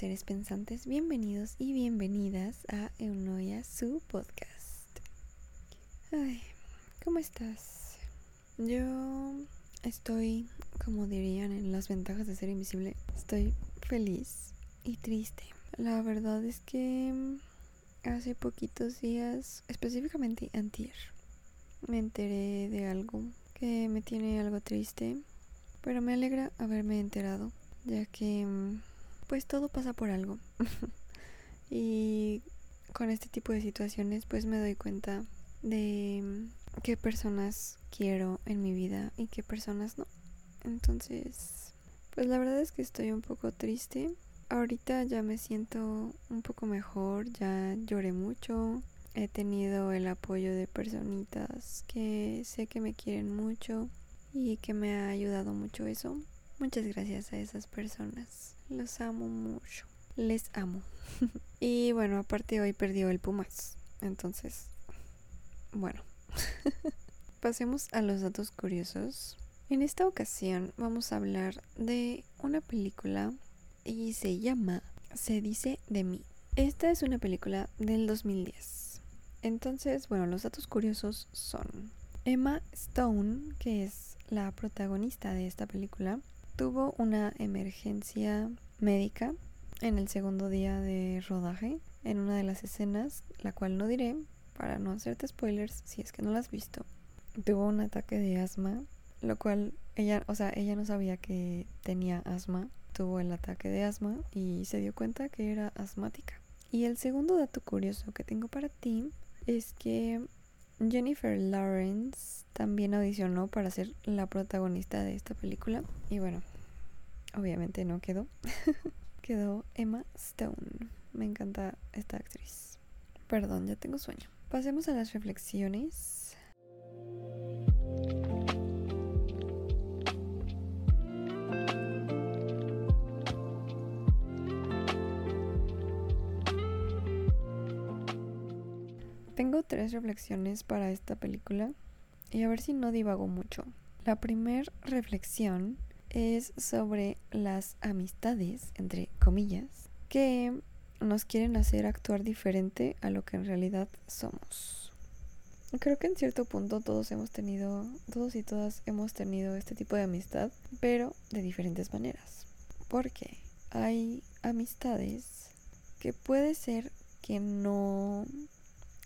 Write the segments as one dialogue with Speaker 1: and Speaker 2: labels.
Speaker 1: seres pensantes, bienvenidos y bienvenidas a Eunoia, su podcast. Ay, ¿cómo estás? Yo estoy, como dirían en las ventajas de ser invisible, estoy feliz y triste. La verdad es que hace poquitos días, específicamente antier, me enteré de algo que me tiene algo triste, pero me alegra haberme enterado, ya que pues todo pasa por algo. y con este tipo de situaciones pues me doy cuenta de qué personas quiero en mi vida y qué personas no. Entonces, pues la verdad es que estoy un poco triste. Ahorita ya me siento un poco mejor, ya lloré mucho. He tenido el apoyo de personitas que sé que me quieren mucho y que me ha ayudado mucho eso. Muchas gracias a esas personas. Los amo mucho. Les amo. y bueno, aparte hoy perdió el Pumas. Entonces, bueno. Pasemos a los datos curiosos. En esta ocasión vamos a hablar de una película y se llama Se dice de mí. Esta es una película del 2010. Entonces, bueno, los datos curiosos son Emma Stone, que es la protagonista de esta película, tuvo una emergencia médica en el segundo día de rodaje en una de las escenas, la cual no diré para no hacerte spoilers si es que no la has visto. Tuvo un ataque de asma, lo cual ella, o sea, ella no sabía que tenía asma, tuvo el ataque de asma y se dio cuenta que era asmática. Y el segundo dato curioso que tengo para ti es que Jennifer Lawrence también audicionó para ser la protagonista de esta película. Y bueno, obviamente no quedó. quedó Emma Stone. Me encanta esta actriz. Perdón, ya tengo sueño. Pasemos a las reflexiones. Tengo tres reflexiones para esta película y a ver si no divago mucho. La primera reflexión es sobre las amistades, entre comillas, que nos quieren hacer actuar diferente a lo que en realidad somos. Creo que en cierto punto todos hemos tenido, todos y todas hemos tenido este tipo de amistad, pero de diferentes maneras. Porque hay amistades que puede ser que no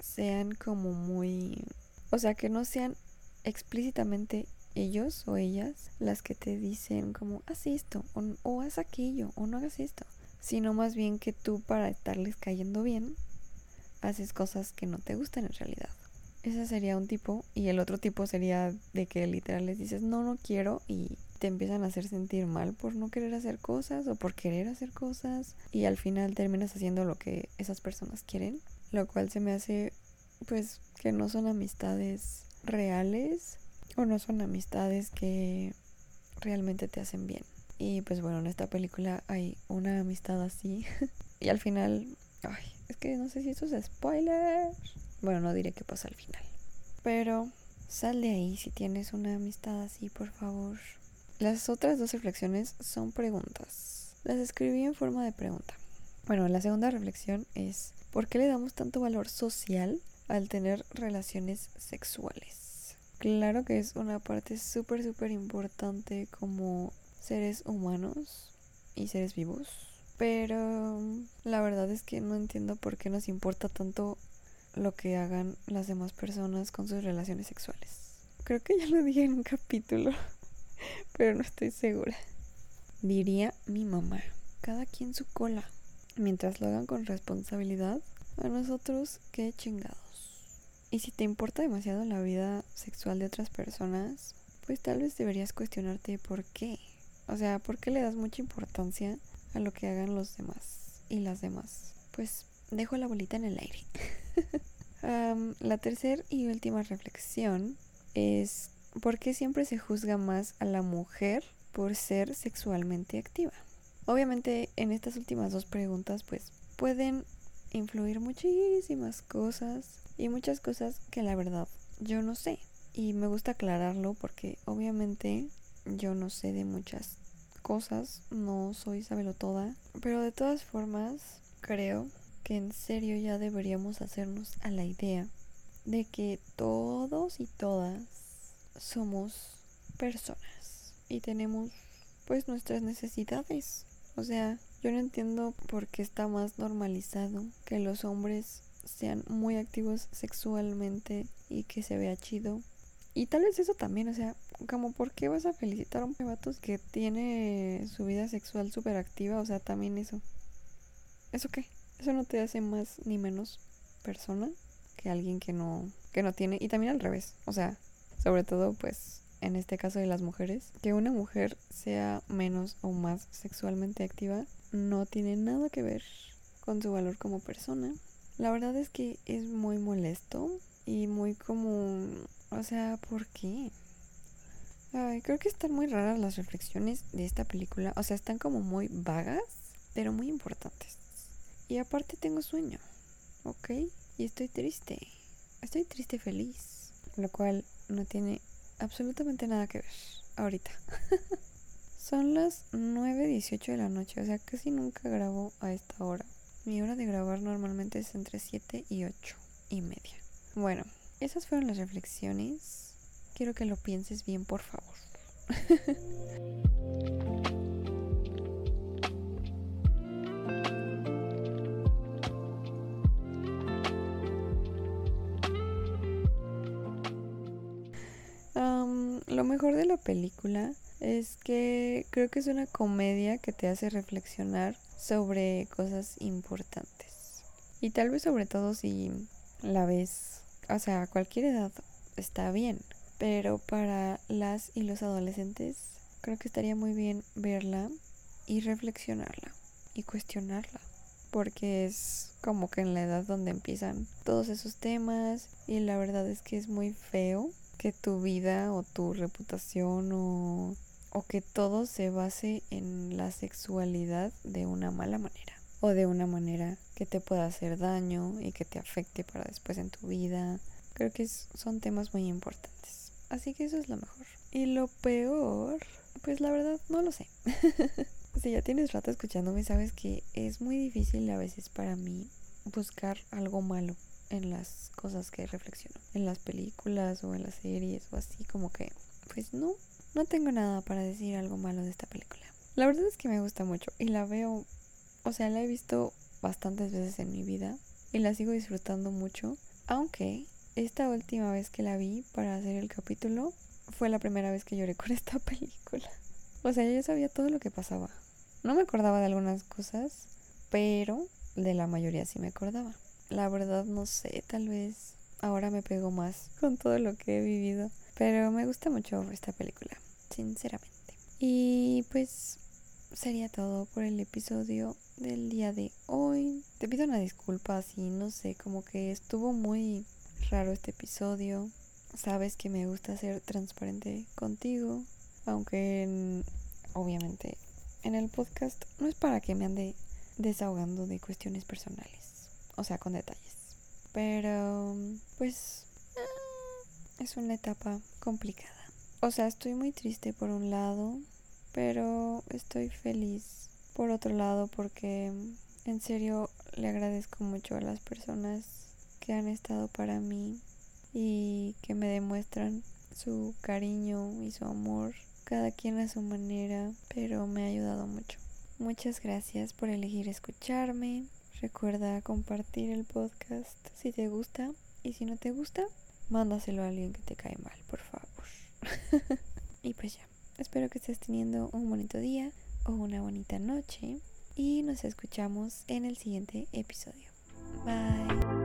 Speaker 1: sean como muy, o sea, que no sean explícitamente ellos o ellas las que te dicen como haz esto o, haz aquello o no hagas esto, sino más bien que tú para estarles cayendo bien haces cosas que no te gustan en realidad. Ese sería un tipo y el otro tipo sería de que literal les dices no, no quiero y te empiezan a hacer sentir mal por no querer hacer cosas o por querer hacer cosas y al final terminas haciendo lo que esas personas quieren, lo cual se me hace pues que no son amistades reales o no son amistades que realmente te hacen bien. Y pues bueno, en esta película hay una amistad así. y al final, ay, es que no sé si eso es spoiler. Bueno, no diré qué pasa al final. Pero sal de ahí si tienes una amistad así, por favor. Las otras dos reflexiones son preguntas. Las escribí en forma de pregunta. Bueno, la segunda reflexión es, ¿por qué le damos tanto valor social al tener relaciones sexuales? Claro que es una parte súper, súper importante como seres humanos y seres vivos. Pero la verdad es que no entiendo por qué nos importa tanto lo que hagan las demás personas con sus relaciones sexuales. Creo que ya lo dije en un capítulo, pero no estoy segura. Diría mi mamá, cada quien su cola. Mientras lo hagan con responsabilidad, a nosotros qué chingado. Y si te importa demasiado la vida sexual de otras personas, pues tal vez deberías cuestionarte por qué. O sea, ¿por qué le das mucha importancia a lo que hagan los demás y las demás? Pues dejo la bolita en el aire. la tercera y última reflexión es ¿por qué siempre se juzga más a la mujer por ser sexualmente activa? Obviamente en estas últimas dos preguntas pues pueden influir muchísimas cosas y muchas cosas que la verdad yo no sé. Y me gusta aclararlo porque obviamente yo no sé de muchas cosas, no soy sabelo toda, pero de todas formas creo que en serio ya deberíamos hacernos a la idea de que todos y todas somos personas y tenemos pues nuestras necesidades. O sea, yo no entiendo por qué está más normalizado que los hombres sean muy activos sexualmente y que se vea chido. Y tal vez eso también, o sea, como por qué vas a felicitar a un pebato que tiene su vida sexual súper activa, o sea, también eso. ¿Eso qué? Eso no te hace más ni menos persona que alguien que no, que no tiene. Y también al revés, o sea, sobre todo pues en este caso de las mujeres, que una mujer sea menos o más sexualmente activa no tiene nada que ver con su valor como persona. La verdad es que es muy molesto y muy como... O sea, ¿por qué? Creo que están muy raras las reflexiones de esta película. O sea, están como muy vagas, pero muy importantes. Y aparte tengo sueño, ¿ok? Y estoy triste. Estoy triste feliz. Lo cual no tiene absolutamente nada que ver ahorita. Son las 9.18 de la noche, o sea, casi nunca grabo a esta hora. Mi hora de grabar normalmente es entre 7 y 8 y media. Bueno, esas fueron las reflexiones. Quiero que lo pienses bien, por favor. lo mejor de la película es que creo que es una comedia que te hace reflexionar sobre cosas importantes. Y tal vez sobre todo si la ves, o sea, a cualquier edad está bien, pero para las y los adolescentes creo que estaría muy bien verla y reflexionarla y cuestionarla. Porque es como que en la edad donde empiezan todos esos temas y la verdad es que es muy feo que tu vida o tu reputación o, o que todo se base en la sexualidad de una mala manera o de una manera que te pueda hacer daño y que te afecte para después en tu vida. Creo que son temas muy importantes. Así que eso es lo mejor. Y lo peor, pues la verdad no lo sé. si ya tienes rato escuchándome, sabes que es muy difícil a veces para mí buscar algo malo en las cosas que reflexiono, en las películas o en las series o así como que, pues no, no tengo nada para decir algo malo de esta película. La verdad es que me gusta mucho y la veo, o sea, la he visto bastantes veces en mi vida y la sigo disfrutando mucho, aunque esta última vez que la vi para hacer el capítulo fue la primera vez que lloré con esta película. O sea, yo sabía todo lo que pasaba. No me acordaba de algunas cosas, pero de la mayoría sí me acordaba. La verdad no sé, tal vez ahora me pego más con todo lo que he vivido. Pero me gusta mucho esta película, sinceramente. Y pues sería todo por el episodio del día de hoy. Te pido una disculpa si no sé, como que estuvo muy raro este episodio. Sabes que me gusta ser transparente contigo, aunque obviamente en el podcast no es para que me ande desahogando de cuestiones personales o sea, con detalles. Pero, pues, es una etapa complicada. O sea, estoy muy triste por un lado, pero estoy feliz por otro lado porque en serio le agradezco mucho a las personas que han estado para mí y que me demuestran su cariño y su amor, cada quien a su manera, pero me ha ayudado mucho. Muchas gracias por elegir escucharme. Recuerda compartir el podcast si te gusta y si no te gusta, mándaselo a alguien que te cae mal, por favor. Y pues ya, espero que estés teniendo un bonito día o una bonita noche y nos escuchamos en el siguiente episodio. Bye.